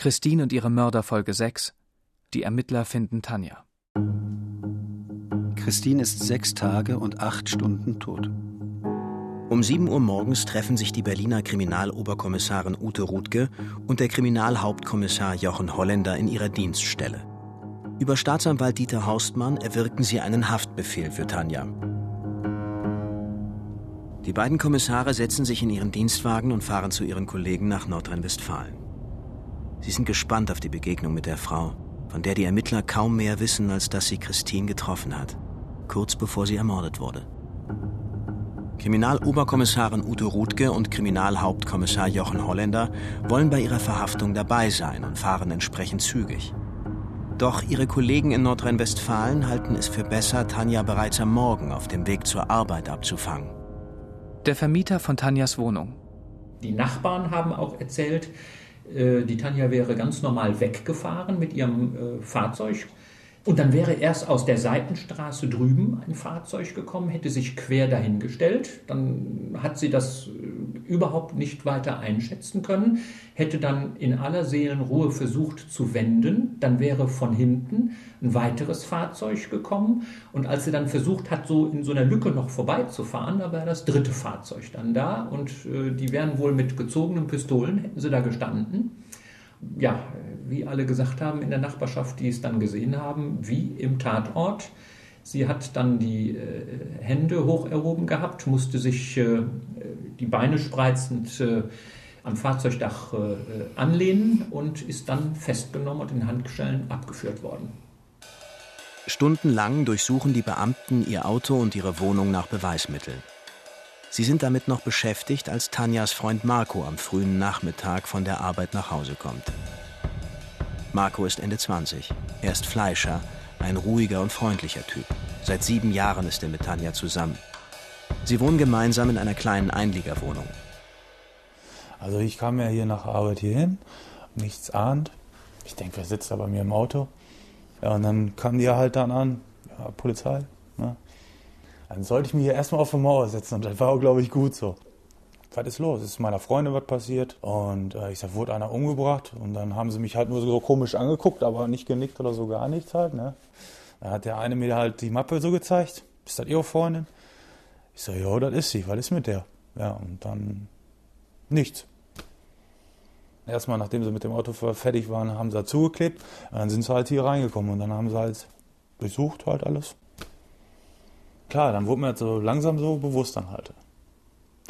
Christine und ihre Mörder Folge 6. Die Ermittler finden Tanja. Christine ist sechs Tage und acht Stunden tot. Um 7 Uhr morgens treffen sich die Berliner Kriminaloberkommissarin Ute Rudke und der Kriminalhauptkommissar Jochen Holländer in ihrer Dienststelle. Über Staatsanwalt Dieter Haustmann erwirken sie einen Haftbefehl für Tanja. Die beiden Kommissare setzen sich in ihren Dienstwagen und fahren zu ihren Kollegen nach Nordrhein-Westfalen. Sie sind gespannt auf die Begegnung mit der Frau, von der die Ermittler kaum mehr wissen, als dass sie Christine getroffen hat, kurz bevor sie ermordet wurde. Kriminaloberkommissarin Ute Rudke und Kriminalhauptkommissar Jochen Holländer wollen bei ihrer Verhaftung dabei sein und fahren entsprechend zügig. Doch ihre Kollegen in Nordrhein-Westfalen halten es für besser, Tanja bereits am Morgen auf dem Weg zur Arbeit abzufangen. Der Vermieter von Tanjas Wohnung. Die Nachbarn haben auch erzählt, äh, die Tanja wäre ganz normal weggefahren mit ihrem äh, Fahrzeug und dann wäre erst aus der Seitenstraße drüben ein Fahrzeug gekommen, hätte sich quer dahingestellt. Dann hat sie das äh, überhaupt nicht weiter einschätzen können, hätte dann in aller Seelenruhe versucht zu wenden. Dann wäre von hinten ein weiteres Fahrzeug gekommen. Und als sie dann versucht hat, so in so einer Lücke noch vorbeizufahren, da wäre das dritte Fahrzeug dann da. Und äh, die wären wohl mit gezogenen Pistolen, hätten sie da gestanden ja, wie alle gesagt haben in der Nachbarschaft, die es dann gesehen haben, wie im Tatort. Sie hat dann die äh, Hände hoch erhoben gehabt, musste sich äh, die Beine spreizend äh, am Fahrzeugdach äh, anlehnen und ist dann festgenommen und in Handschellen abgeführt worden. Stundenlang durchsuchen die Beamten ihr Auto und ihre Wohnung nach Beweismitteln. Sie sind damit noch beschäftigt, als Tanjas Freund Marco am frühen Nachmittag von der Arbeit nach Hause kommt. Marco ist Ende 20. Er ist Fleischer, ein ruhiger und freundlicher Typ. Seit sieben Jahren ist er mit Tanja zusammen. Sie wohnen gemeinsam in einer kleinen Einliegerwohnung. Also ich kam ja hier nach Arbeit hierhin, nichts ahnt. Ich denke, wer sitzt da bei mir im Auto? Ja, und dann kam die halt dann an, ja, Polizei. Ne? Dann sollte ich mich hier erstmal auf die Mauer setzen und das war auch, glaube ich, gut so was ist los? Ist meiner Freundin was passiert? Und äh, ich sag, wurde einer umgebracht? Und dann haben sie mich halt nur so komisch angeguckt, aber nicht genickt oder so gar nichts halt. Ne? Dann hat der eine mir halt die Mappe so gezeigt. Ist das ihre Freundin? Ich sag, ja, das ist sie. Was ist mit der? Ja, und dann nichts. Erstmal, nachdem sie mit dem Auto fertig waren, haben sie da zugeklebt. Dann sind sie halt hier reingekommen und dann haben sie halt durchsucht halt alles. Klar, dann wurde mir so langsam so bewusst dann halt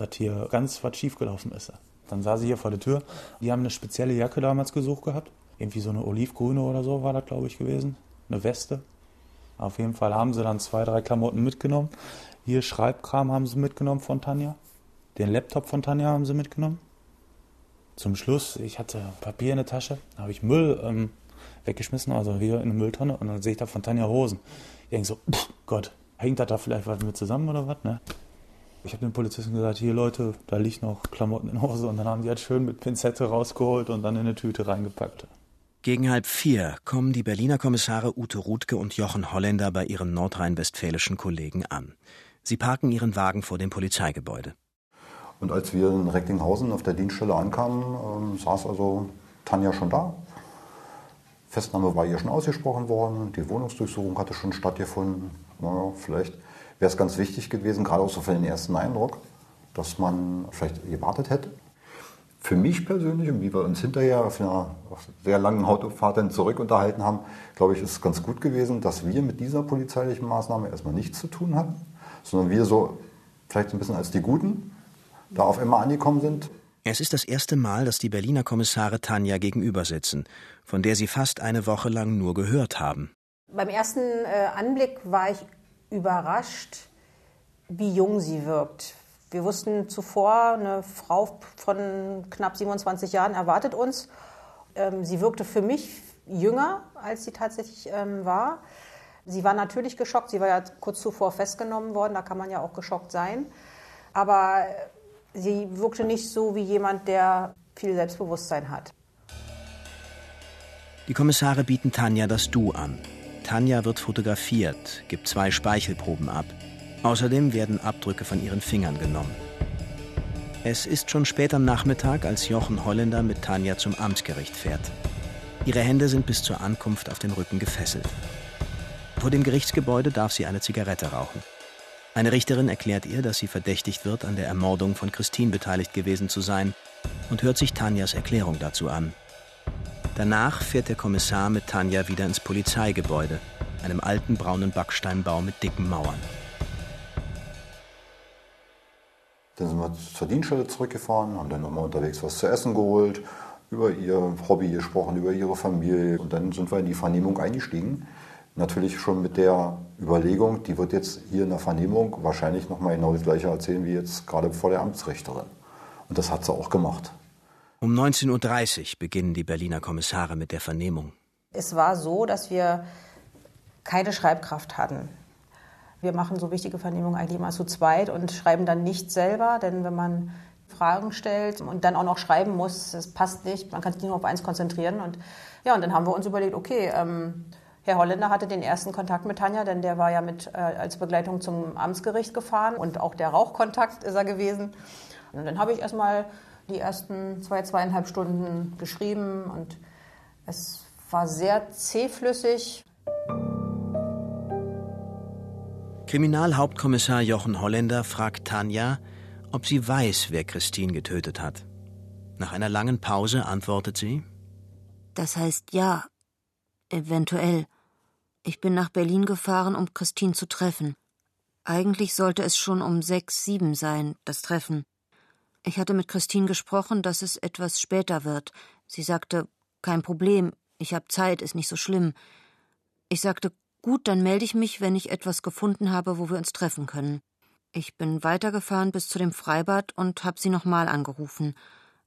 dass hier ganz was schiefgelaufen ist. Dann sah sie hier vor der Tür. Die haben eine spezielle Jacke damals gesucht gehabt. Irgendwie so eine olivgrüne oder so war das, glaube ich, gewesen. Eine Weste. Auf jeden Fall haben sie dann zwei, drei Klamotten mitgenommen. Hier Schreibkram haben sie mitgenommen von Tanja. Den Laptop von Tanja haben sie mitgenommen. Zum Schluss, ich hatte Papier in der Tasche, da habe ich Müll ähm, weggeschmissen, also hier in eine Mülltonne, und dann sehe ich da von Tanja Hosen. Ich denke so, pff, Gott, hängt das da vielleicht was mit zusammen oder was, ne? Ich habe den Polizisten gesagt, hier Leute, da liegt noch Klamotten in Hose und dann haben die halt schön mit Pinzette rausgeholt und dann in eine Tüte reingepackt. Gegen halb vier kommen die Berliner Kommissare Ute Rudke und Jochen Holländer bei ihren nordrhein-westfälischen Kollegen an. Sie parken ihren Wagen vor dem Polizeigebäude. Und als wir in Recklinghausen auf der Dienststelle ankamen, ähm, saß also Tanja schon da. Festnahme war hier schon ausgesprochen worden, die Wohnungsdurchsuchung hatte schon stattgefunden. Naja, vielleicht wäre es ganz wichtig gewesen, gerade auch so für den ersten Eindruck, dass man vielleicht gewartet hätte. Für mich persönlich und wie wir uns hinterher auf einer sehr langen Autofahrt dann zurück unterhalten haben, glaube ich, ist es ganz gut gewesen, dass wir mit dieser polizeilichen Maßnahme erstmal nichts zu tun hatten, sondern wir so vielleicht ein bisschen als die Guten da auf einmal angekommen sind. Es ist das erste Mal, dass die Berliner Kommissare Tanja gegenüber sitzen, von der sie fast eine Woche lang nur gehört haben. Beim ersten äh, Anblick war ich überrascht, wie jung sie wirkt. Wir wussten zuvor, eine Frau von knapp 27 Jahren erwartet uns. Ähm, sie wirkte für mich jünger, als sie tatsächlich ähm, war. Sie war natürlich geschockt. Sie war ja kurz zuvor festgenommen worden. Da kann man ja auch geschockt sein. Aber sie wirkte nicht so wie jemand, der viel Selbstbewusstsein hat. Die Kommissare bieten Tanja das Du an. Tanja wird fotografiert, gibt zwei Speichelproben ab. Außerdem werden Abdrücke von ihren Fingern genommen. Es ist schon spät am Nachmittag, als Jochen Holländer mit Tanja zum Amtsgericht fährt. Ihre Hände sind bis zur Ankunft auf dem Rücken gefesselt. Vor dem Gerichtsgebäude darf sie eine Zigarette rauchen. Eine Richterin erklärt ihr, dass sie verdächtigt wird, an der Ermordung von Christine beteiligt gewesen zu sein und hört sich Tanjas Erklärung dazu an. Danach fährt der Kommissar mit Tanja wieder ins Polizeigebäude, einem alten braunen Backsteinbau mit dicken Mauern. Dann sind wir zur Dienststelle zurückgefahren, haben dann nochmal unterwegs was zu essen geholt, über ihr Hobby gesprochen, über ihre Familie. Und dann sind wir in die Vernehmung eingestiegen. Natürlich schon mit der Überlegung, die wird jetzt hier in der Vernehmung wahrscheinlich nochmal genau das gleiche erzählen wie jetzt gerade vor der Amtsrichterin. Und das hat sie auch gemacht. Um 19.30 Uhr beginnen die Berliner Kommissare mit der Vernehmung. Es war so, dass wir keine Schreibkraft hatten. Wir machen so wichtige Vernehmungen eigentlich immer zu zweit und schreiben dann nicht selber, denn wenn man Fragen stellt und dann auch noch schreiben muss, das passt nicht, man kann sich nur auf eins konzentrieren. Und ja, und dann haben wir uns überlegt, okay, ähm, Herr Holländer hatte den ersten Kontakt mit Tanja, denn der war ja mit äh, als Begleitung zum Amtsgericht gefahren und auch der Rauchkontakt ist er gewesen. Und dann habe ich erstmal die ersten zwei, zweieinhalb Stunden geschrieben und es war sehr zähflüssig. Kriminalhauptkommissar Jochen Holländer fragt Tanja, ob sie weiß, wer Christine getötet hat. Nach einer langen Pause antwortet sie: Das heißt ja, eventuell. Ich bin nach Berlin gefahren, um Christine zu treffen. Eigentlich sollte es schon um sechs, sieben sein, das Treffen. Ich hatte mit Christine gesprochen, dass es etwas später wird. Sie sagte, kein Problem, ich habe Zeit, ist nicht so schlimm. Ich sagte, gut, dann melde ich mich, wenn ich etwas gefunden habe, wo wir uns treffen können. Ich bin weitergefahren bis zu dem Freibad und habe sie nochmal angerufen.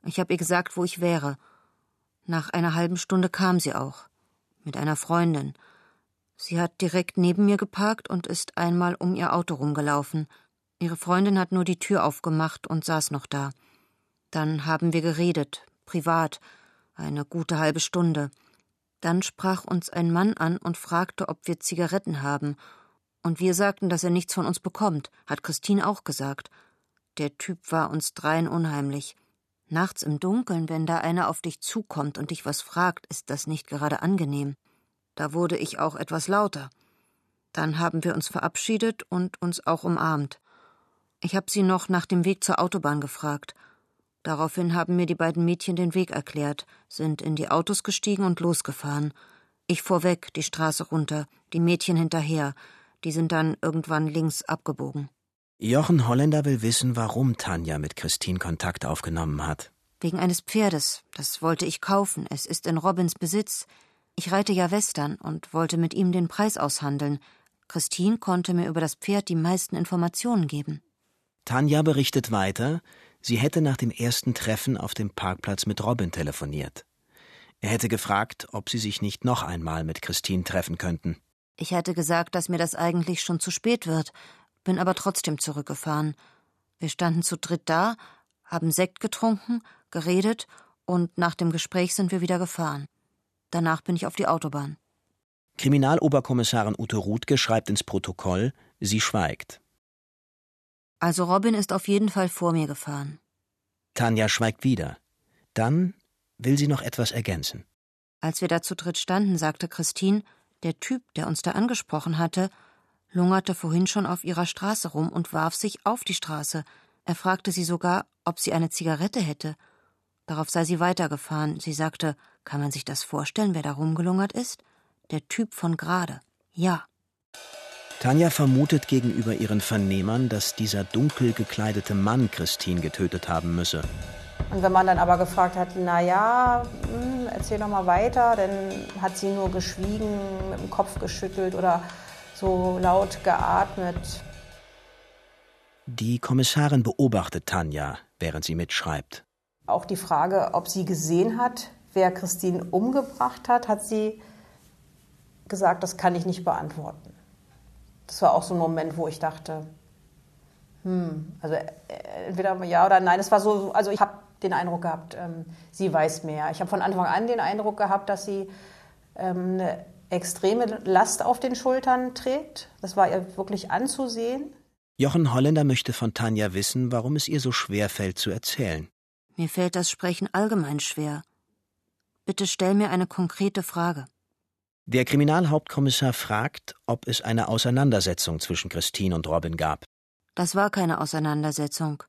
Ich habe ihr gesagt, wo ich wäre. Nach einer halben Stunde kam sie auch. Mit einer Freundin. Sie hat direkt neben mir geparkt und ist einmal um ihr Auto rumgelaufen. Ihre Freundin hat nur die Tür aufgemacht und saß noch da. Dann haben wir geredet, privat, eine gute halbe Stunde. Dann sprach uns ein Mann an und fragte, ob wir Zigaretten haben. Und wir sagten, dass er nichts von uns bekommt, hat Christine auch gesagt. Der Typ war uns dreien unheimlich. Nachts im Dunkeln, wenn da einer auf dich zukommt und dich was fragt, ist das nicht gerade angenehm. Da wurde ich auch etwas lauter. Dann haben wir uns verabschiedet und uns auch umarmt. Ich habe sie noch nach dem Weg zur Autobahn gefragt. Daraufhin haben mir die beiden Mädchen den Weg erklärt, sind in die Autos gestiegen und losgefahren. Ich vorweg, die Straße runter, die Mädchen hinterher. Die sind dann irgendwann links abgebogen. Jochen Holländer will wissen, warum Tanja mit Christine Kontakt aufgenommen hat. Wegen eines Pferdes. Das wollte ich kaufen. Es ist in Robins Besitz. Ich reite ja Western und wollte mit ihm den Preis aushandeln. Christine konnte mir über das Pferd die meisten Informationen geben. Tanja berichtet weiter, sie hätte nach dem ersten Treffen auf dem Parkplatz mit Robin telefoniert. Er hätte gefragt, ob sie sich nicht noch einmal mit Christine treffen könnten. Ich hatte gesagt, dass mir das eigentlich schon zu spät wird, bin aber trotzdem zurückgefahren. Wir standen zu dritt da, haben Sekt getrunken, geredet und nach dem Gespräch sind wir wieder gefahren. Danach bin ich auf die Autobahn. Kriminaloberkommissarin Ute Ruthke schreibt ins Protokoll, sie schweigt. Also Robin ist auf jeden Fall vor mir gefahren. Tanja schweigt wieder. Dann will sie noch etwas ergänzen. Als wir da zu dritt standen, sagte Christine, der Typ, der uns da angesprochen hatte, lungerte vorhin schon auf ihrer Straße rum und warf sich auf die Straße. Er fragte sie sogar, ob sie eine Zigarette hätte. Darauf sei sie weitergefahren. Sie sagte, kann man sich das vorstellen, wer da rumgelungert ist? Der Typ von gerade. Ja. Tanja vermutet gegenüber ihren Vernehmern, dass dieser dunkel gekleidete Mann Christine getötet haben müsse. Und wenn man dann aber gefragt hat, na ja, hm, erzähl doch mal weiter, dann hat sie nur geschwiegen, mit dem Kopf geschüttelt oder so laut geatmet. Die Kommissarin beobachtet Tanja, während sie mitschreibt. Auch die Frage, ob sie gesehen hat, wer Christine umgebracht hat, hat sie gesagt, das kann ich nicht beantworten das war auch so ein Moment, wo ich dachte, hm, also äh, entweder ja oder nein. Es war so, also ich habe den Eindruck gehabt, ähm, sie weiß mehr. Ich habe von Anfang an den Eindruck gehabt, dass sie ähm, eine extreme Last auf den Schultern trägt. Das war ihr wirklich anzusehen. Jochen Holländer möchte von Tanja wissen, warum es ihr so schwer fällt zu erzählen. Mir fällt das Sprechen allgemein schwer. Bitte stell mir eine konkrete Frage. Der Kriminalhauptkommissar fragt, ob es eine Auseinandersetzung zwischen Christine und Robin gab. Das war keine Auseinandersetzung.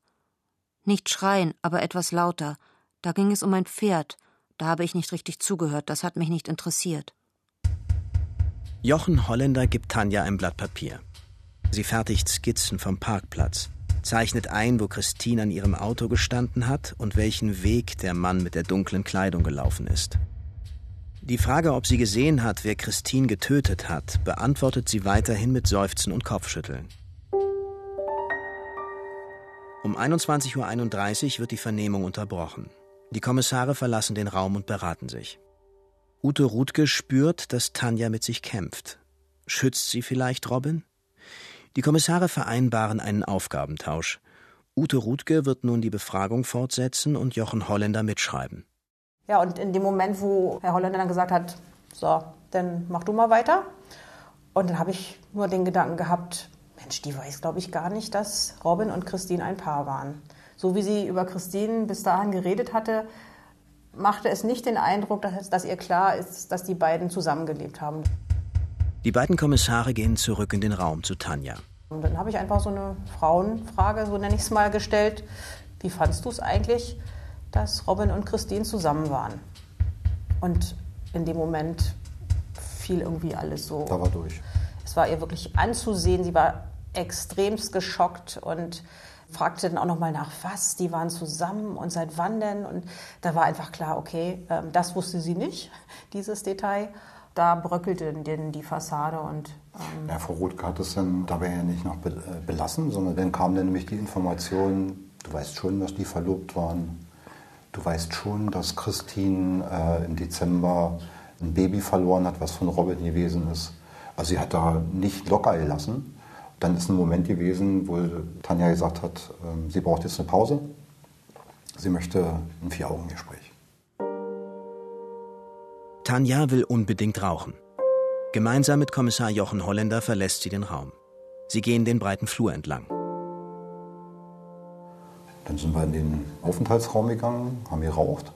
Nicht schreien, aber etwas lauter. Da ging es um ein Pferd. Da habe ich nicht richtig zugehört, das hat mich nicht interessiert. Jochen Holländer gibt Tanja ein Blatt Papier. Sie fertigt Skizzen vom Parkplatz, zeichnet ein, wo Christine an ihrem Auto gestanden hat und welchen Weg der Mann mit der dunklen Kleidung gelaufen ist. Die Frage, ob sie gesehen hat, wer Christine getötet hat, beantwortet sie weiterhin mit Seufzen und Kopfschütteln. Um 21.31 Uhr wird die Vernehmung unterbrochen. Die Kommissare verlassen den Raum und beraten sich. Ute Ruthke spürt, dass Tanja mit sich kämpft. Schützt sie vielleicht Robin? Die Kommissare vereinbaren einen Aufgabentausch. Ute Ruthke wird nun die Befragung fortsetzen und Jochen Holländer mitschreiben. Ja, und in dem Moment, wo Herr Holländer dann gesagt hat, so, dann mach du mal weiter. Und dann habe ich nur den Gedanken gehabt, Mensch, die weiß, glaube ich, gar nicht, dass Robin und Christine ein Paar waren. So wie sie über Christine bis dahin geredet hatte, machte es nicht den Eindruck, dass, dass ihr klar ist, dass die beiden zusammengelebt haben. Die beiden Kommissare gehen zurück in den Raum zu Tanja. Und dann habe ich einfach so eine Frauenfrage, so nenne ich es mal, gestellt. Wie fandest du es eigentlich, dass Robin und Christine zusammen waren? Und in dem Moment fiel irgendwie alles so. Da war durch. Es war ihr wirklich anzusehen. Sie war extremst geschockt und fragte dann auch noch mal nach, was, die waren zusammen und seit wann denn? Und da war einfach klar, okay, ähm, das wusste sie nicht, dieses Detail. Da bröckelte denn die Fassade und... Ähm ja, Frau Rothke hat es dann dabei ja nicht noch äh, belassen, sondern dann kam dann nämlich die Information, du weißt schon, dass die verlobt waren. Du weißt schon, dass Christine äh, im Dezember ein Baby verloren hat, was von Robin gewesen ist. Also sie hat da nicht locker gelassen. Dann ist ein Moment gewesen, wo Tanja gesagt hat, ähm, sie braucht jetzt eine Pause. Sie möchte ein Vier-Augen-Gespräch. Tanja will unbedingt rauchen. Gemeinsam mit Kommissar Jochen Holländer verlässt sie den Raum. Sie gehen den breiten Flur entlang. Dann sind wir in den Aufenthaltsraum gegangen, haben geraucht.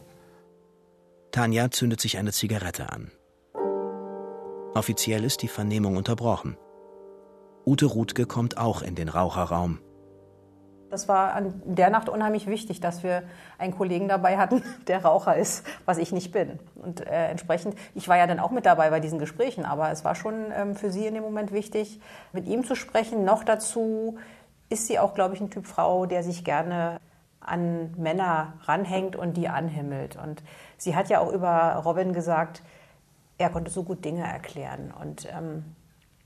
Tanja zündet sich eine Zigarette an. Offiziell ist die Vernehmung unterbrochen. Ute Ruthke kommt auch in den Raucherraum. Das war an der Nacht unheimlich wichtig, dass wir einen Kollegen dabei hatten, der Raucher ist, was ich nicht bin. Und äh, entsprechend, ich war ja dann auch mit dabei bei diesen Gesprächen, aber es war schon ähm, für sie in dem Moment wichtig, mit ihm zu sprechen. Noch dazu ist sie auch, glaube ich, ein Typ Frau, der sich gerne an Männer ranhängt und die anhimmelt. Und sie hat ja auch über Robin gesagt, er konnte so gut Dinge erklären. Und ähm,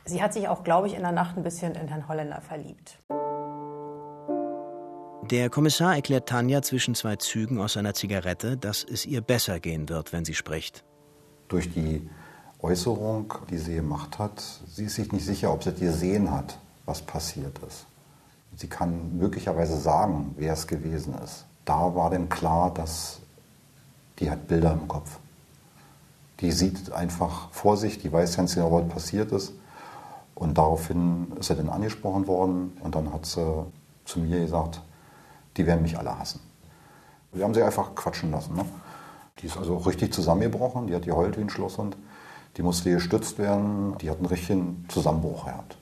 Sie hat sich auch, glaube ich, in der Nacht ein bisschen in Herrn Holländer verliebt. Der Kommissar erklärt Tanja zwischen zwei Zügen aus seiner Zigarette, dass es ihr besser gehen wird, wenn sie spricht. Durch die Äußerung, die sie gemacht hat, sie ist sich nicht sicher, ob sie gesehen hat, was passiert ist. Sie kann möglicherweise sagen, wer es gewesen ist. Da war denn klar, dass die hat Bilder im Kopf. Die sieht einfach vor sich, die weiß ganz genau, was passiert ist. Und daraufhin ist er dann angesprochen worden und dann hat sie zu mir gesagt, die werden mich alle hassen. Wir haben sie einfach quatschen lassen. Ne? Die ist also richtig zusammengebrochen, die hat geheult wie ein Schlosshund. Die musste gestützt werden, die hat einen richtigen Zusammenbruch gehabt.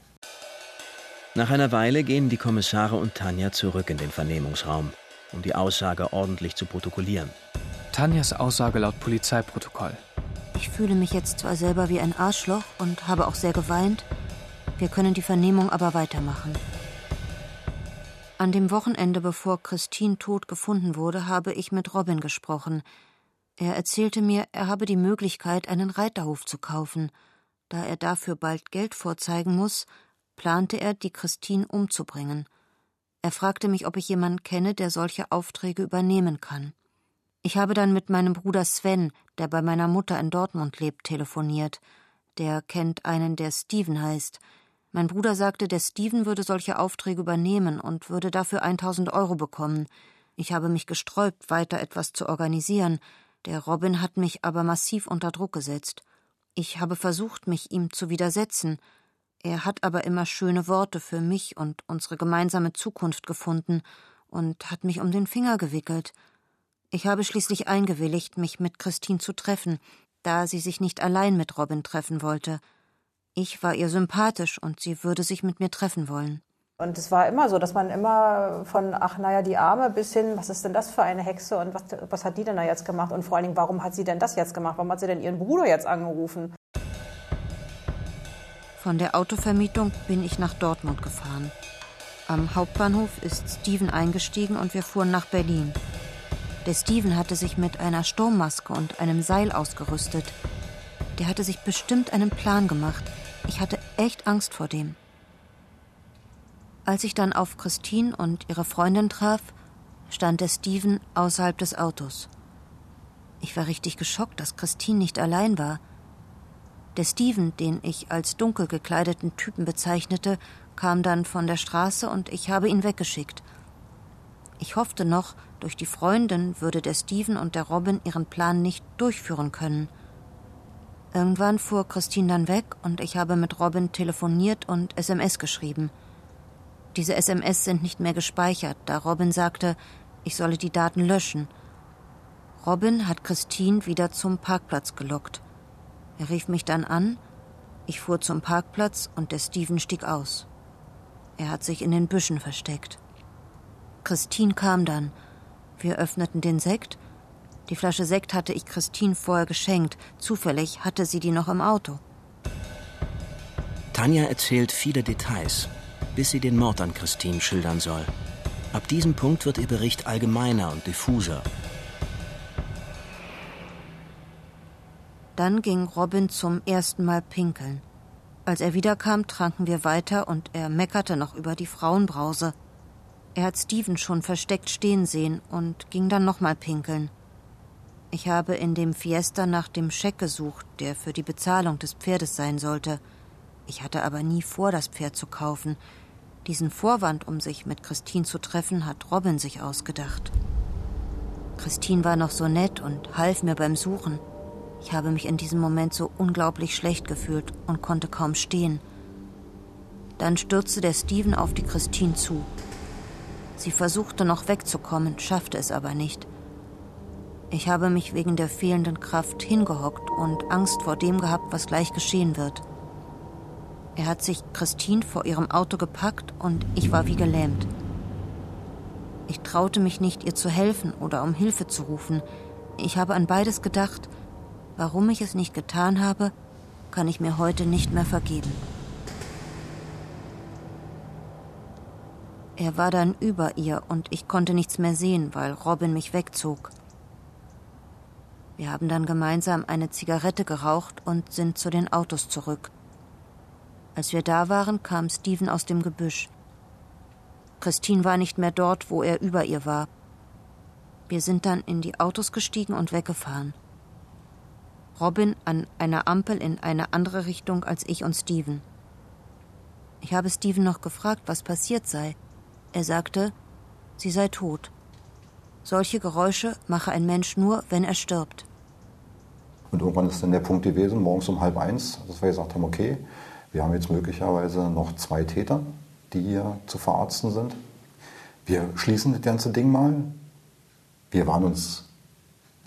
Nach einer Weile gehen die Kommissare und Tanja zurück in den Vernehmungsraum, um die Aussage ordentlich zu protokollieren. Tanjas Aussage laut Polizeiprotokoll. Ich fühle mich jetzt zwar selber wie ein Arschloch und habe auch sehr geweint, wir können die Vernehmung aber weitermachen. An dem Wochenende, bevor Christine tot gefunden wurde, habe ich mit Robin gesprochen. Er erzählte mir, er habe die Möglichkeit, einen Reiterhof zu kaufen. Da er dafür bald Geld vorzeigen muss, plante er, die Christine umzubringen. Er fragte mich, ob ich jemanden kenne, der solche Aufträge übernehmen kann. Ich habe dann mit meinem Bruder Sven, der bei meiner Mutter in Dortmund lebt, telefoniert. Der kennt einen, der Steven heißt. Mein Bruder sagte, der Steven würde solche Aufträge übernehmen und würde dafür 1000 Euro bekommen. Ich habe mich gesträubt, weiter etwas zu organisieren. Der Robin hat mich aber massiv unter Druck gesetzt. Ich habe versucht, mich ihm zu widersetzen. Er hat aber immer schöne Worte für mich und unsere gemeinsame Zukunft gefunden und hat mich um den Finger gewickelt. Ich habe schließlich eingewilligt, mich mit Christine zu treffen, da sie sich nicht allein mit Robin treffen wollte. Ich war ihr sympathisch und sie würde sich mit mir treffen wollen. Und es war immer so, dass man immer von, ach naja, die Arme bis hin, was ist denn das für eine Hexe und was, was hat die denn da jetzt gemacht? Und vor allen Dingen, warum hat sie denn das jetzt gemacht? Warum hat sie denn ihren Bruder jetzt angerufen? Von der Autovermietung bin ich nach Dortmund gefahren. Am Hauptbahnhof ist Steven eingestiegen und wir fuhren nach Berlin. Der Steven hatte sich mit einer Sturmmaske und einem Seil ausgerüstet. Der hatte sich bestimmt einen Plan gemacht. Ich hatte echt Angst vor dem. Als ich dann auf Christine und ihre Freundin traf, stand der Steven außerhalb des Autos. Ich war richtig geschockt, dass Christine nicht allein war. Der Steven, den ich als dunkel gekleideten Typen bezeichnete, kam dann von der Straße und ich habe ihn weggeschickt. Ich hoffte noch, durch die Freundin würde der Steven und der Robin ihren Plan nicht durchführen können. Irgendwann fuhr Christine dann weg und ich habe mit Robin telefoniert und SMS geschrieben. Diese SMS sind nicht mehr gespeichert, da Robin sagte, ich solle die Daten löschen. Robin hat Christine wieder zum Parkplatz gelockt. Er rief mich dann an, ich fuhr zum Parkplatz und der Steven stieg aus. Er hat sich in den Büschen versteckt. Christine kam dann. Wir öffneten den Sekt. Die Flasche Sekt hatte ich Christine vorher geschenkt. Zufällig hatte sie die noch im Auto. Tanja erzählt viele Details bis sie den Mord an Christine schildern soll. Ab diesem Punkt wird ihr Bericht allgemeiner und diffuser. Dann ging Robin zum ersten Mal pinkeln. Als er wiederkam, tranken wir weiter und er meckerte noch über die Frauenbrause. Er hat Steven schon versteckt stehen sehen und ging dann nochmal pinkeln. Ich habe in dem Fiesta nach dem Scheck gesucht, der für die Bezahlung des Pferdes sein sollte. Ich hatte aber nie vor, das Pferd zu kaufen. Diesen Vorwand, um sich mit Christine zu treffen, hat Robin sich ausgedacht. Christine war noch so nett und half mir beim Suchen. Ich habe mich in diesem Moment so unglaublich schlecht gefühlt und konnte kaum stehen. Dann stürzte der Steven auf die Christine zu. Sie versuchte noch wegzukommen, schaffte es aber nicht. Ich habe mich wegen der fehlenden Kraft hingehockt und Angst vor dem gehabt, was gleich geschehen wird. Er hat sich Christine vor ihrem Auto gepackt und ich war wie gelähmt. Ich traute mich nicht, ihr zu helfen oder um Hilfe zu rufen. Ich habe an beides gedacht. Warum ich es nicht getan habe, kann ich mir heute nicht mehr vergeben. Er war dann über ihr und ich konnte nichts mehr sehen, weil Robin mich wegzog. Wir haben dann gemeinsam eine Zigarette geraucht und sind zu den Autos zurück. Als wir da waren, kam Steven aus dem Gebüsch. Christine war nicht mehr dort, wo er über ihr war. Wir sind dann in die Autos gestiegen und weggefahren. Robin an einer Ampel in eine andere Richtung als ich und Steven. Ich habe Steven noch gefragt, was passiert sei. Er sagte, sie sei tot. Solche Geräusche mache ein Mensch nur, wenn er stirbt. Und irgendwann ist dann der Punkt gewesen, morgens um halb eins, dass wir gesagt haben, okay, wir haben jetzt möglicherweise noch zwei Täter, die hier zu verarzten sind. Wir schließen das ganze Ding mal. Wir waren uns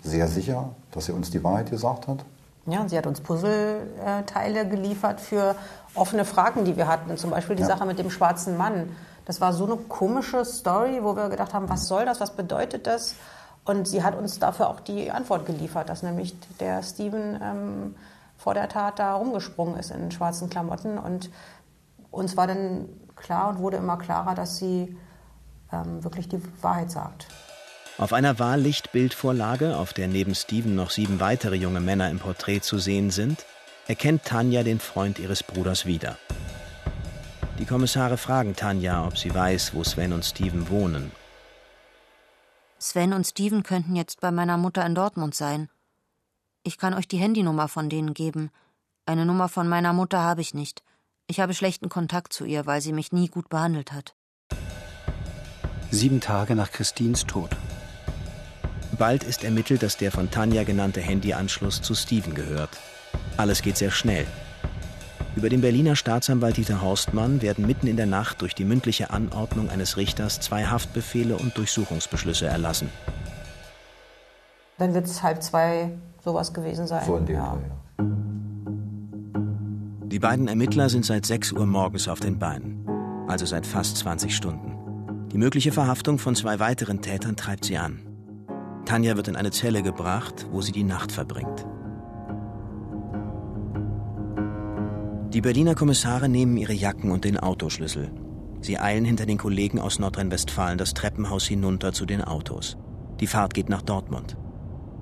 sehr sicher, dass sie uns die Wahrheit gesagt hat. Ja, und sie hat uns Puzzleteile geliefert für offene Fragen, die wir hatten. Zum Beispiel die ja. Sache mit dem schwarzen Mann. Das war so eine komische Story, wo wir gedacht haben, was soll das, was bedeutet das? Und sie hat uns dafür auch die Antwort geliefert, dass nämlich der Steven ähm, vor der Tat da rumgesprungen ist in schwarzen Klamotten. Und uns war dann klar und wurde immer klarer, dass sie ähm, wirklich die Wahrheit sagt. Auf einer Wahllichtbildvorlage, auf der neben Steven noch sieben weitere junge Männer im Porträt zu sehen sind, erkennt Tanja den Freund ihres Bruders wieder. Die Kommissare fragen Tanja, ob sie weiß, wo Sven und Steven wohnen. Sven und Steven könnten jetzt bei meiner Mutter in Dortmund sein. Ich kann euch die Handynummer von denen geben. Eine Nummer von meiner Mutter habe ich nicht. Ich habe schlechten Kontakt zu ihr, weil sie mich nie gut behandelt hat. Sieben Tage nach Christines Tod. Bald ist ermittelt, dass der von Tanja genannte Handyanschluss zu Steven gehört. Alles geht sehr schnell. Über den Berliner Staatsanwalt Dieter Horstmann werden mitten in der Nacht durch die mündliche Anordnung eines Richters zwei Haftbefehle und Durchsuchungsbeschlüsse erlassen. Dann wird es halb zwei sowas gewesen sein. So in dem ja. Fall, ja. Die beiden Ermittler sind seit 6 Uhr morgens auf den Beinen, also seit fast 20 Stunden. Die mögliche Verhaftung von zwei weiteren Tätern treibt sie an. Tanja wird in eine Zelle gebracht, wo sie die Nacht verbringt. Die Berliner Kommissare nehmen ihre Jacken und den Autoschlüssel. Sie eilen hinter den Kollegen aus Nordrhein-Westfalen das Treppenhaus hinunter zu den Autos. Die Fahrt geht nach Dortmund.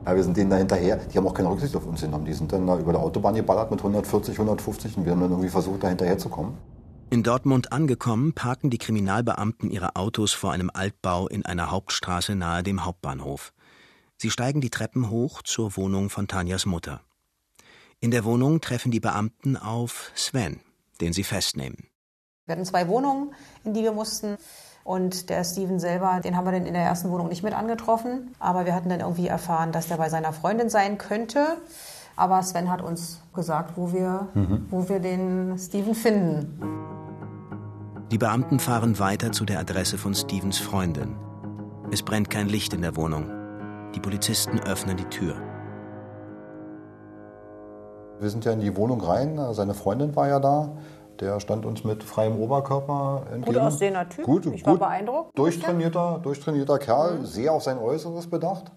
Ja, wir sind denen da hinterher, die haben auch keine Rücksicht auf uns genommen. Die sind dann da über der Autobahn geballert mit 140, 150 und wir haben dann irgendwie versucht, da hinterher zu kommen. In Dortmund angekommen, parken die Kriminalbeamten ihre Autos vor einem Altbau in einer Hauptstraße nahe dem Hauptbahnhof. Sie steigen die Treppen hoch zur Wohnung von Tanjas Mutter. In der Wohnung treffen die Beamten auf Sven, den sie festnehmen. Wir hatten zwei Wohnungen, in die wir mussten. Und der Steven selber, den haben wir dann in der ersten Wohnung nicht mit angetroffen. Aber wir hatten dann irgendwie erfahren, dass der bei seiner Freundin sein könnte. Aber Sven hat uns gesagt, wo wir, mhm. wo wir den Steven finden. Die Beamten fahren weiter zu der Adresse von Stevens Freundin. Es brennt kein Licht in der Wohnung. Die Polizisten öffnen die Tür. Wir sind ja in die Wohnung rein, seine Freundin war ja da. Der stand uns mit freiem Oberkörper entgegen. Gut aussehender Typ, gut, ich war beeindruckt. Durchtrainierter, durchtrainierter Kerl, mhm. sehr auf sein Äußeres bedacht.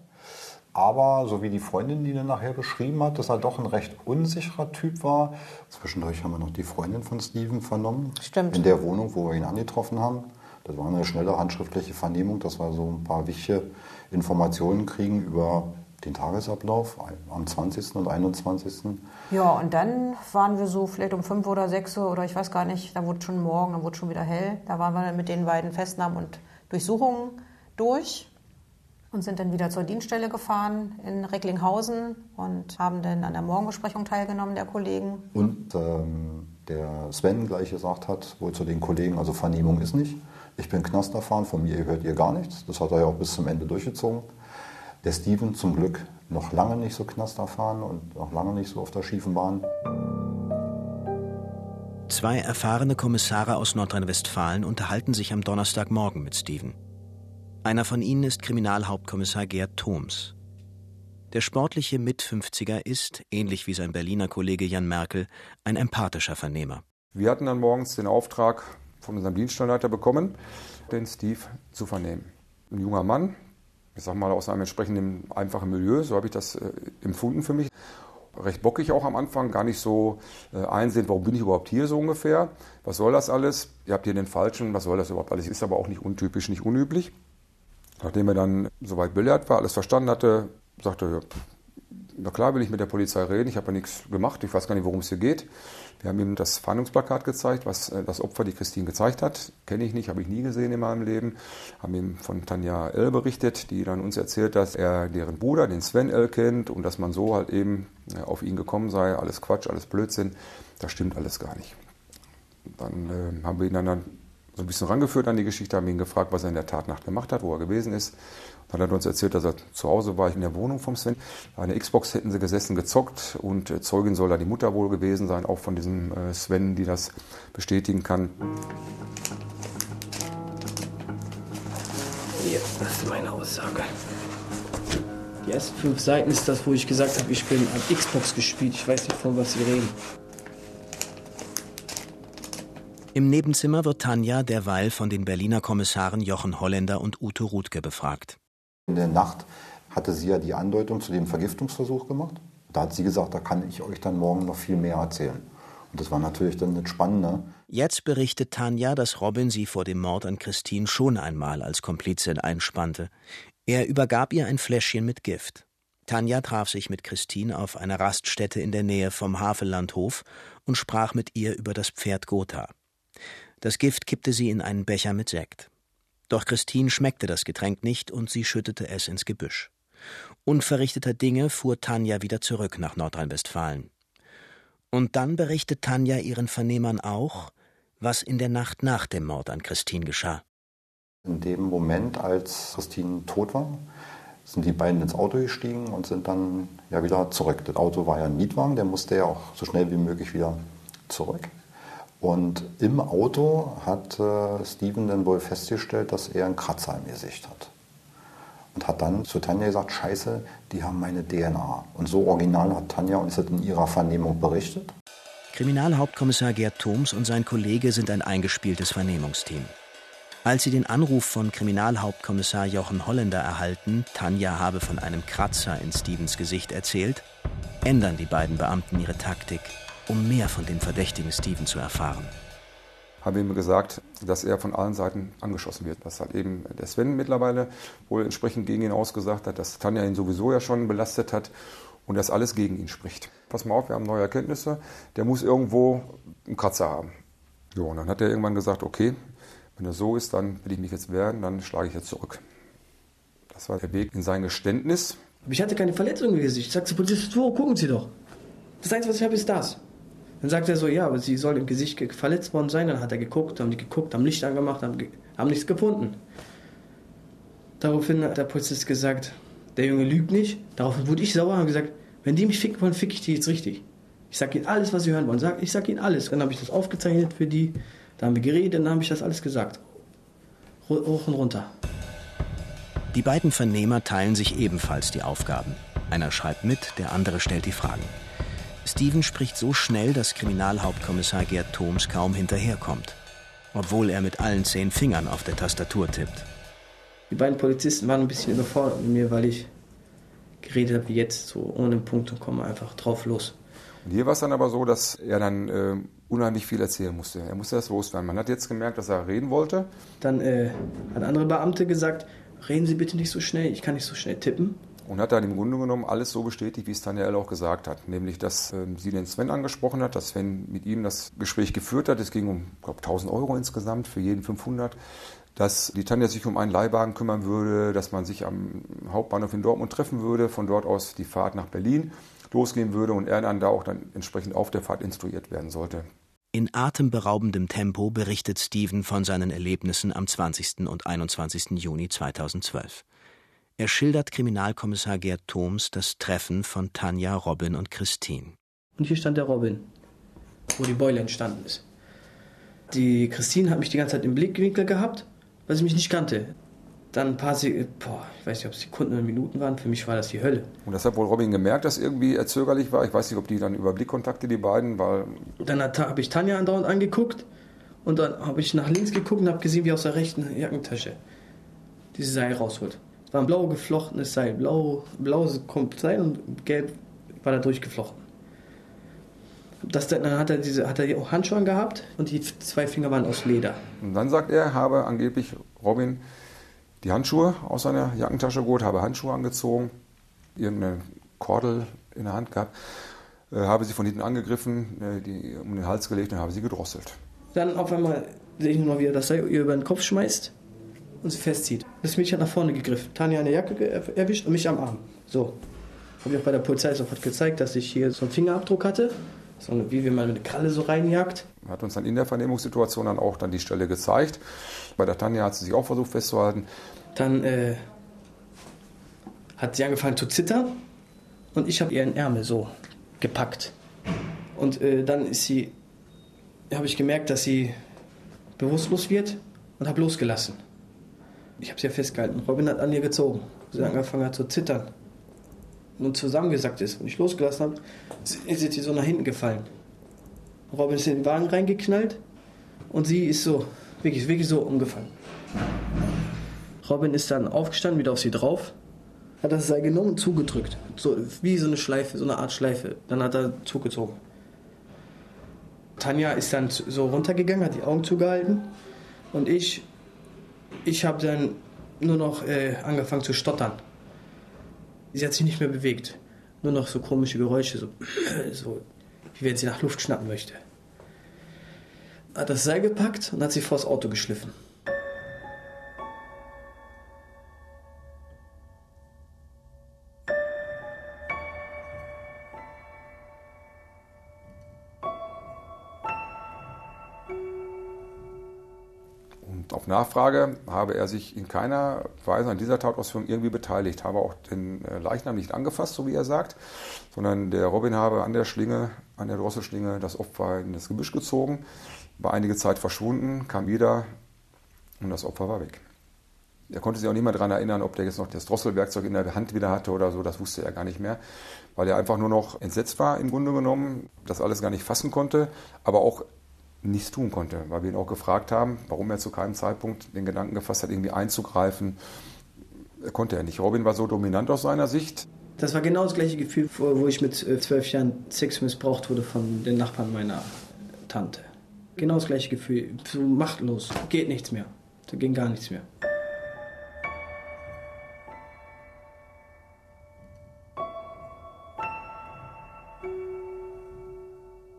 Aber so wie die Freundin, die ihn nachher beschrieben hat, dass er doch ein recht unsicherer Typ war. Zwischendurch haben wir noch die Freundin von Steven vernommen. Stimmt. In der Wohnung, wo wir ihn angetroffen haben. Das war eine schnelle handschriftliche Vernehmung, dass wir so ein paar wichtige Informationen kriegen über den Tagesablauf am 20. und 21. Ja, und dann waren wir so vielleicht um 5 oder 6 oder ich weiß gar nicht, da wurde schon morgen, dann wurde schon wieder hell. Da waren wir dann mit den beiden Festnahmen und Durchsuchungen durch und sind dann wieder zur Dienststelle gefahren in Recklinghausen und haben dann an der Morgenbesprechung teilgenommen der Kollegen. Und ähm, der Sven gleich gesagt hat, wohl zu den Kollegen, also Vernehmung ist nicht. Ich bin Knast erfahren, von mir hört ihr gar nichts. Das hat er ja auch bis zum Ende durchgezogen. Der Steven zum Glück noch lange nicht so knasterfahren und noch lange nicht so auf der schiefen Bahn. Zwei erfahrene Kommissare aus Nordrhein-Westfalen unterhalten sich am Donnerstagmorgen mit Steven. Einer von ihnen ist Kriminalhauptkommissar Gerd Thoms. Der sportliche Mit-50er ist, ähnlich wie sein Berliner Kollege Jan Merkel, ein empathischer Vernehmer. Wir hatten dann morgens den Auftrag von unserem Dienststellenleiter bekommen, den Steve zu vernehmen. Ein junger Mann, ich sag mal, aus einem entsprechenden einfachen Milieu, so habe ich das äh, empfunden für mich. Recht bockig auch am Anfang, gar nicht so äh, einsehen, warum bin ich überhaupt hier so ungefähr. Was soll das alles? Ihr habt hier den Falschen, was soll das überhaupt alles? Ist aber auch nicht untypisch, nicht unüblich. Nachdem er dann soweit belehrt war, alles verstanden hatte, sagte er, na klar will ich mit der Polizei reden, ich habe ja nichts gemacht, ich weiß gar nicht, worum es hier geht. Wir haben ihm das Fahndungsplakat gezeigt, was äh, das Opfer, die Christine, gezeigt hat. Kenne ich nicht, habe ich nie gesehen in meinem Leben. Haben ihm von Tanja L. berichtet, die dann uns erzählt, dass er deren Bruder, den Sven L. kennt und dass man so halt eben äh, auf ihn gekommen sei. Alles Quatsch, alles Blödsinn. Das stimmt alles gar nicht. Dann äh, haben wir ihn dann so ein bisschen rangeführt an die Geschichte, haben ihn gefragt, was er in der Tatnacht gemacht hat, wo er gewesen ist. Dann hat er uns erzählt, dass er zu Hause war in der Wohnung vom Sven. Eine Xbox hätten sie gesessen, gezockt und äh, Zeugin soll da die Mutter wohl gewesen sein, auch von diesem äh, Sven, die das bestätigen kann. Hier, das ist meine Aussage. Die ersten fünf Seiten ist das, wo ich gesagt habe, ich bin an Xbox gespielt. Ich weiß nicht, von was Sie reden. Im Nebenzimmer wird Tanja derweil von den Berliner Kommissaren Jochen Holländer und Ute Rutke befragt. In der Nacht hatte sie ja die Andeutung zu dem Vergiftungsversuch gemacht. Da hat sie gesagt, da kann ich euch dann morgen noch viel mehr erzählen. Und das war natürlich dann das Spannende. Jetzt berichtet Tanja, dass Robin sie vor dem Mord an Christine schon einmal als Komplizin einspannte. Er übergab ihr ein Fläschchen mit Gift. Tanja traf sich mit Christine auf einer Raststätte in der Nähe vom Havellandhof und sprach mit ihr über das Pferd Gotha. Das Gift kippte sie in einen Becher mit Sekt. Doch Christine schmeckte das Getränk nicht und sie schüttete es ins Gebüsch. Unverrichteter Dinge fuhr Tanja wieder zurück nach Nordrhein-Westfalen. Und dann berichtet Tanja ihren Vernehmern auch, was in der Nacht nach dem Mord an Christine geschah. In dem Moment, als Christine tot war, sind die beiden ins Auto gestiegen und sind dann ja wieder zurück. Das Auto war ja ein Mietwagen, der musste ja auch so schnell wie möglich wieder zurück. Und im Auto hat äh, Steven dann wohl festgestellt, dass er einen Kratzer im Gesicht hat. und hat dann zu Tanja gesagt, scheiße, die haben meine DNA. Und so original hat Tanja uns das in ihrer Vernehmung berichtet. Kriminalhauptkommissar Gerd Thoms und sein Kollege sind ein eingespieltes Vernehmungsteam. Als sie den Anruf von Kriminalhauptkommissar Jochen Holländer erhalten, Tanja habe von einem Kratzer in Stevens Gesicht erzählt, ändern die beiden Beamten ihre Taktik, um mehr von dem verdächtigen Steven zu erfahren haben ihm gesagt, dass er von allen Seiten angeschossen wird. Dass halt eben der Sven mittlerweile wohl entsprechend gegen ihn ausgesagt hat, dass Tanja ihn sowieso ja schon belastet hat und dass alles gegen ihn spricht. Pass mal auf, wir haben neue Erkenntnisse, der muss irgendwo einen Kratzer haben. Jo, und dann hat er irgendwann gesagt, okay, wenn das so ist, dann will ich mich jetzt wehren, dann schlage ich jetzt zurück. Das war der Weg in sein Geständnis. Ich hatte keine Verletzung im Gesicht. Ich sagte Polizist, wo, gucken Sie doch. Das Einzige, was ich habe, ist das. Dann sagt er so, ja, aber sie soll im Gesicht verletzt worden sein. Dann hat er geguckt, haben die geguckt, haben Licht angemacht, haben, haben nichts gefunden. Daraufhin hat der Polizist gesagt, der Junge lügt nicht. Daraufhin wurde ich sauer und gesagt, wenn die mich ficken wollen, fick ich die jetzt richtig. Ich sag ihnen alles, was sie hören wollen. Ich sag ihnen alles. Dann habe ich das aufgezeichnet für die. Da haben wir geredet, dann habe ich das alles gesagt. Hoch und runter. Die beiden Vernehmer teilen sich ebenfalls die Aufgaben. Einer schreibt mit, der andere stellt die Fragen. Steven spricht so schnell, dass Kriminalhauptkommissar Gerd Thoms kaum hinterherkommt, obwohl er mit allen zehn Fingern auf der Tastatur tippt. Die beiden Polizisten waren ein bisschen überfordert mit mir, weil ich geredet habe wie jetzt, so ohne Punkt und Komma, einfach drauf los. Und hier war es dann aber so, dass er dann äh, unheimlich viel erzählen musste. Er musste das loswerden. Man hat jetzt gemerkt, dass er reden wollte. Dann äh, hat andere Beamte gesagt, reden Sie bitte nicht so schnell, ich kann nicht so schnell tippen und hat dann im Grunde genommen alles so bestätigt, wie es Tanja L. auch gesagt hat. Nämlich, dass äh, sie den Sven angesprochen hat, dass Sven mit ihm das Gespräch geführt hat. Es ging um, glaube 1000 Euro insgesamt, für jeden 500. Dass die Tanja sich um einen Leihwagen kümmern würde, dass man sich am Hauptbahnhof in Dortmund treffen würde, von dort aus die Fahrt nach Berlin losgehen würde und er dann da auch dann entsprechend auf der Fahrt instruiert werden sollte. In atemberaubendem Tempo berichtet Steven von seinen Erlebnissen am 20. und 21. Juni 2012. Er schildert Kriminalkommissar Gerd Thoms das Treffen von Tanja, Robin und Christine. Und hier stand der Robin, wo die Beule entstanden ist. Die Christine hat mich die ganze Zeit im Blickwinkel gehabt, weil sie mich nicht kannte. Dann ein paar Sekunden, boah, ich weiß nicht, ob es Sekunden oder Minuten waren, für mich war das die Hölle. Und das hat wohl Robin gemerkt, dass irgendwie er zögerlich war. Ich weiß nicht, ob die dann über Blickkontakte, die beiden, weil. Dann habe ich Tanja andauernd angeguckt und dann habe ich nach links geguckt und habe gesehen, wie aus der rechten Jackentasche diese Seil rausholt. War ein blau geflochtenes Seil. Blau, blau kommt Seil und gelb war da durchgeflochten. Das, dann hat er, diese, hat er auch Handschuhe gehabt und die zwei Finger waren aus Leder. Und dann sagt er, habe angeblich Robin die Handschuhe aus seiner Jackentasche geholt, habe Handschuhe angezogen, irgendeine Kordel in der Hand gehabt, äh, habe sie von hinten angegriffen, äh, die um den Hals gelegt und habe sie gedrosselt. Dann auf einmal sehe ich nur noch, wie er das Seil ihr über den Kopf schmeißt und sie festzieht. Das Mädchen hat nach vorne gegriffen. Tanja an der Jacke erwischt und mich am Arm. So. Habe ich auch bei der Polizei sofort gezeigt, dass ich hier so einen Fingerabdruck hatte. So wie wenn man eine Kralle so reinjagt. Hat uns dann in der Vernehmungssituation dann auch dann die Stelle gezeigt. Bei der Tanja hat sie sich auch versucht festzuhalten. Dann äh, hat sie angefangen zu zittern und ich habe ihren Ärmel so gepackt. Und äh, dann ist sie, habe ich gemerkt, dass sie bewusstlos wird und habe losgelassen. Ich habe sie ja festgehalten. Robin hat an ihr gezogen. Sie hat angefangen hat zu zittern. Und zusammengesackt ist. Und ich losgelassen habe, ist sie so nach hinten gefallen. Robin ist in den Wagen reingeknallt und sie ist so, wirklich, wirklich so umgefallen. Robin ist dann aufgestanden, wieder auf sie drauf, hat das Seil genommen und zugedrückt. So, wie so eine Schleife, so eine Art Schleife. Dann hat er zugezogen. Tanja ist dann so runtergegangen, hat die Augen zugehalten und ich ich habe dann nur noch äh, angefangen zu stottern. Sie hat sich nicht mehr bewegt. Nur noch so komische Geräusche, so, so wie wenn sie nach Luft schnappen möchte. Hat das Seil gepackt und hat sie vors Auto geschliffen. Nachfrage habe er sich in keiner Weise an dieser Tatausführung irgendwie beteiligt, habe auch den äh, Leichnam nicht angefasst, so wie er sagt, sondern der Robin habe an der Schlinge, an der Drosselschlinge das Opfer in das Gebüsch gezogen, war einige Zeit verschwunden, kam wieder und das Opfer war weg. Er konnte sich auch nicht mehr daran erinnern, ob der jetzt noch das Drosselwerkzeug in der Hand wieder hatte oder so. Das wusste er gar nicht mehr, weil er einfach nur noch entsetzt war im Grunde genommen, das alles gar nicht fassen konnte, aber auch nichts tun konnte, weil wir ihn auch gefragt haben, warum er zu keinem Zeitpunkt den Gedanken gefasst hat, irgendwie einzugreifen. Er konnte er nicht. Robin war so dominant aus seiner Sicht. Das war genau das gleiche Gefühl, wo ich mit äh, zwölf Jahren Sex missbraucht wurde von den Nachbarn meiner Tante. Genau das gleiche Gefühl. So machtlos. Geht nichts mehr. Da ging gar nichts mehr.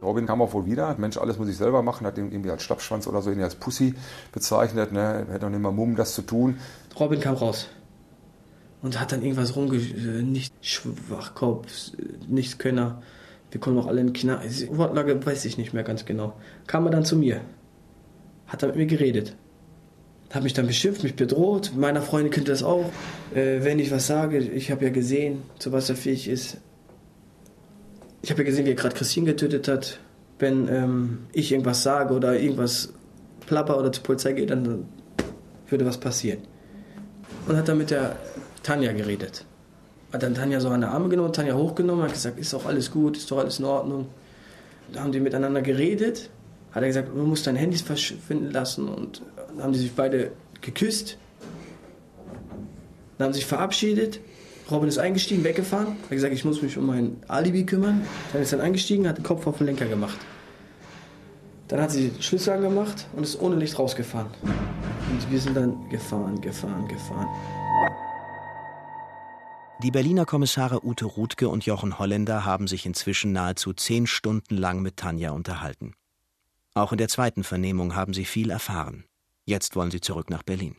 Robin kam auch wohl wieder, Mensch, alles muss ich selber machen, hat ihn irgendwie als Schlappschwanz oder so, ihn als Pussy bezeichnet, ne? hätte auch nicht mal Mumm, das zu tun. Robin kam raus und hat dann irgendwas rumge... Äh, nicht Schwachkopf, nicht Könner, wir kommen auch alle in Knall. Wortlage weiß ich nicht mehr ganz genau. Kam er dann zu mir, hat dann mit mir geredet. Hat mich dann beschimpft, mich bedroht. Meiner Freundin könnte das auch. Äh, wenn ich was sage, ich habe ja gesehen, zu was er fähig ist. Ich habe ja gesehen, wie er gerade Christine getötet hat. Wenn ähm, ich irgendwas sage oder irgendwas plapper oder zur Polizei gehe, dann würde was passieren. Und hat dann mit der Tanja geredet. Hat dann Tanja so an der Arme genommen, Tanja hochgenommen, hat gesagt, ist doch alles gut, ist doch alles in Ordnung. Da haben die miteinander geredet. Hat er gesagt, man muss deine Handys verschwinden lassen. Und dann haben die sich beide geküsst. Dann haben sich verabschiedet. Robin ist eingestiegen, weggefahren. Hat gesagt, ich muss mich um mein Alibi kümmern. Dann ist dann eingestiegen, hat den Kopf auf den Lenker gemacht. Dann hat sie den Schlüssel angemacht und ist ohne Licht rausgefahren. Und wir sind dann gefahren, gefahren, gefahren. Die Berliner Kommissare Ute Ruthke und Jochen Holländer haben sich inzwischen nahezu zehn Stunden lang mit Tanja unterhalten. Auch in der zweiten Vernehmung haben sie viel erfahren. Jetzt wollen sie zurück nach Berlin.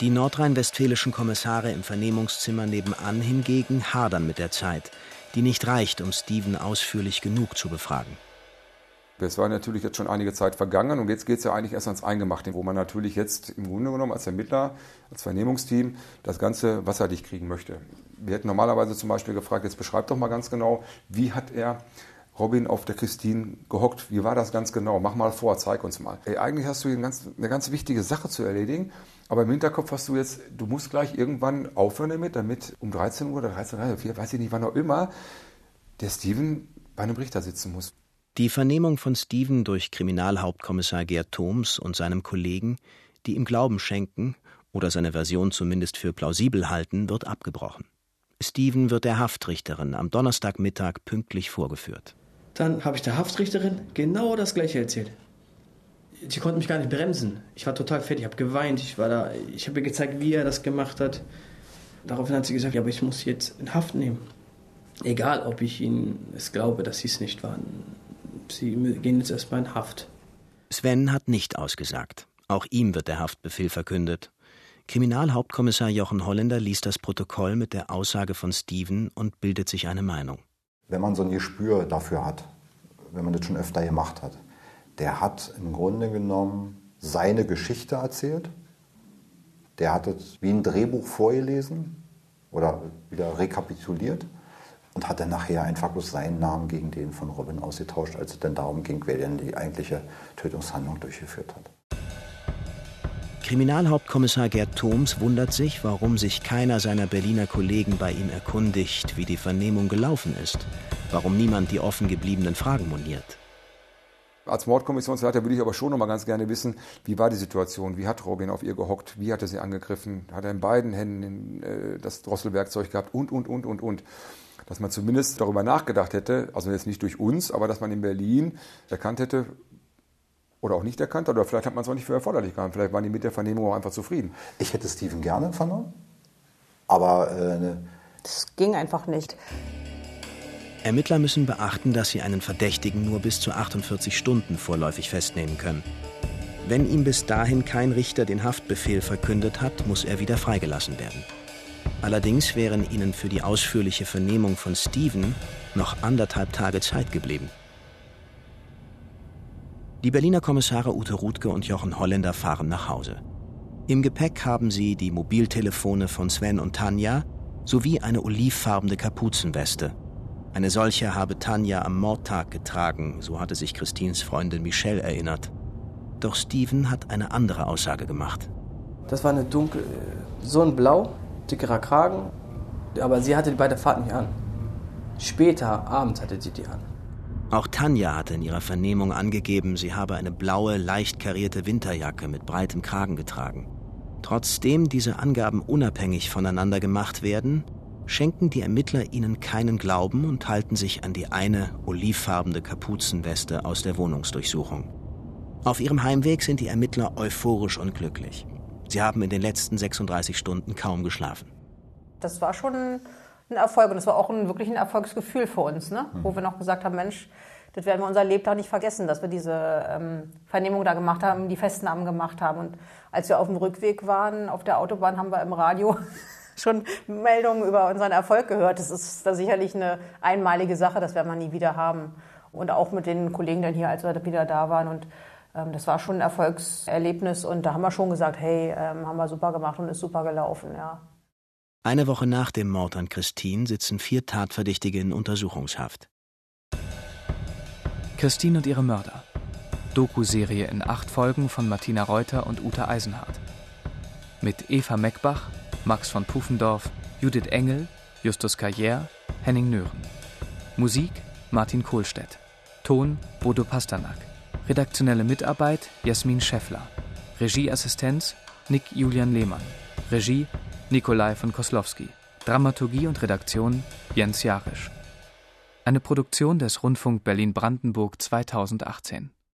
Die nordrhein-westfälischen Kommissare im Vernehmungszimmer nebenan hingegen hadern mit der Zeit, die nicht reicht, um Steven ausführlich genug zu befragen. Es war natürlich jetzt schon einige Zeit vergangen und jetzt geht es ja eigentlich erst ans Eingemachte, wo man natürlich jetzt im Grunde genommen als Ermittler, als Vernehmungsteam das Ganze wasserdicht kriegen möchte. Wir hätten normalerweise zum Beispiel gefragt, jetzt beschreibt doch mal ganz genau, wie hat er Robin auf der Christine gehockt, wie war das ganz genau? Mach mal vor, zeig uns mal. Ey, eigentlich hast du eine ganz, eine ganz wichtige Sache zu erledigen, aber im Hinterkopf hast du jetzt, du musst gleich irgendwann aufhören damit, damit um 13 Uhr oder 13.30 Uhr, weiß ich nicht, wann auch immer, der Steven bei einem Richter sitzen muss. Die Vernehmung von Steven durch Kriminalhauptkommissar Gerd Thoms und seinem Kollegen, die ihm Glauben schenken oder seine Version zumindest für plausibel halten, wird abgebrochen. Steven wird der Haftrichterin am Donnerstagmittag pünktlich vorgeführt. Dann habe ich der Haftrichterin genau das gleiche erzählt. Sie konnte mich gar nicht bremsen. Ich war total fertig, ich habe geweint, ich ich habe ihr gezeigt, wie er das gemacht hat. Daraufhin hat sie gesagt, ja, aber ich muss jetzt in Haft nehmen. Egal, ob ich ihnen es glaube, dass sie es nicht waren. Sie gehen jetzt erstmal in Haft. Sven hat nicht ausgesagt. Auch ihm wird der Haftbefehl verkündet. Kriminalhauptkommissar Jochen Holländer liest das Protokoll mit der Aussage von Steven und bildet sich eine Meinung. Wenn man so ein Gespür dafür hat, wenn man das schon öfter gemacht hat, der hat im Grunde genommen seine Geschichte erzählt. Der hat es wie ein Drehbuch vorgelesen oder wieder rekapituliert und hat dann nachher einfach bloß seinen Namen gegen den von Robin ausgetauscht, als es dann darum ging, wer denn die eigentliche Tötungshandlung durchgeführt hat. Kriminalhauptkommissar Gerd Thoms wundert sich, warum sich keiner seiner Berliner Kollegen bei ihm erkundigt, wie die Vernehmung gelaufen ist, warum niemand die offen gebliebenen Fragen moniert. Als Mordkommissionsleiter würde ich aber schon noch mal ganz gerne wissen, wie war die Situation? Wie hat Robin auf ihr gehockt? Wie hat er sie angegriffen? Hat er in beiden Händen äh, das Drosselwerkzeug gehabt? Und, und, und, und, und dass man zumindest darüber nachgedacht hätte, also jetzt nicht durch uns, aber dass man in Berlin erkannt hätte, oder auch nicht erkannt hat, oder vielleicht hat man es auch nicht für erforderlich gehabt. Vielleicht waren die mit der Vernehmung auch einfach zufrieden. Ich hätte Steven gerne vernommen, aber äh, ne. das ging einfach nicht. Ermittler müssen beachten, dass sie einen Verdächtigen nur bis zu 48 Stunden vorläufig festnehmen können. Wenn ihm bis dahin kein Richter den Haftbefehl verkündet hat, muss er wieder freigelassen werden. Allerdings wären ihnen für die ausführliche Vernehmung von Steven noch anderthalb Tage Zeit geblieben. Die Berliner Kommissare Ute Ruthke und Jochen Holländer fahren nach Hause. Im Gepäck haben sie die Mobiltelefone von Sven und Tanja sowie eine olivfarbene Kapuzenweste. Eine solche habe Tanja am Mordtag getragen, so hatte sich Christines Freundin Michelle erinnert. Doch Steven hat eine andere Aussage gemacht. Das war eine dunkle, so ein Blau, dickerer Kragen, aber sie hatte die bei der Fahrt nicht an. Später, abends hatte sie die an. Auch Tanja hatte in ihrer Vernehmung angegeben, sie habe eine blaue, leicht karierte Winterjacke mit breitem Kragen getragen. Trotzdem diese Angaben unabhängig voneinander gemacht werden, schenken die Ermittler ihnen keinen Glauben und halten sich an die eine olivfarbene Kapuzenweste aus der Wohnungsdurchsuchung. Auf ihrem Heimweg sind die Ermittler euphorisch und glücklich. Sie haben in den letzten 36 Stunden kaum geschlafen. Das war schon ein Erfolg und das war auch ein, wirklich ein Erfolgsgefühl für uns, ne? wo wir noch gesagt haben, Mensch, das werden wir unser Lebtag nicht vergessen, dass wir diese ähm, Vernehmung da gemacht haben, die Festnahmen gemacht haben. Und als wir auf dem Rückweg waren, auf der Autobahn, haben wir im Radio schon Meldungen über unseren Erfolg gehört. Das ist da sicherlich eine einmalige Sache, das werden wir nie wieder haben. Und auch mit den Kollegen dann hier, als wir wieder da waren. Und ähm, das war schon ein Erfolgserlebnis. Und da haben wir schon gesagt, hey, ähm, haben wir super gemacht und ist super gelaufen, ja. Eine Woche nach dem Mord an Christine sitzen vier Tatverdächtige in Untersuchungshaft. Christine und ihre Mörder. Doku-Serie in acht Folgen von Martina Reuter und Uta Eisenhardt. Mit Eva Meckbach, Max von Pufendorf, Judith Engel, Justus Carrière, Henning Nören. Musik Martin Kohlstedt. Ton Bodo Pasternak. Redaktionelle Mitarbeit Jasmin Scheffler. Regieassistenz Nick Julian Lehmann. Regie Nikolai von Koslowski. Dramaturgie und Redaktion Jens Jarisch. Eine Produktion des Rundfunk Berlin-Brandenburg 2018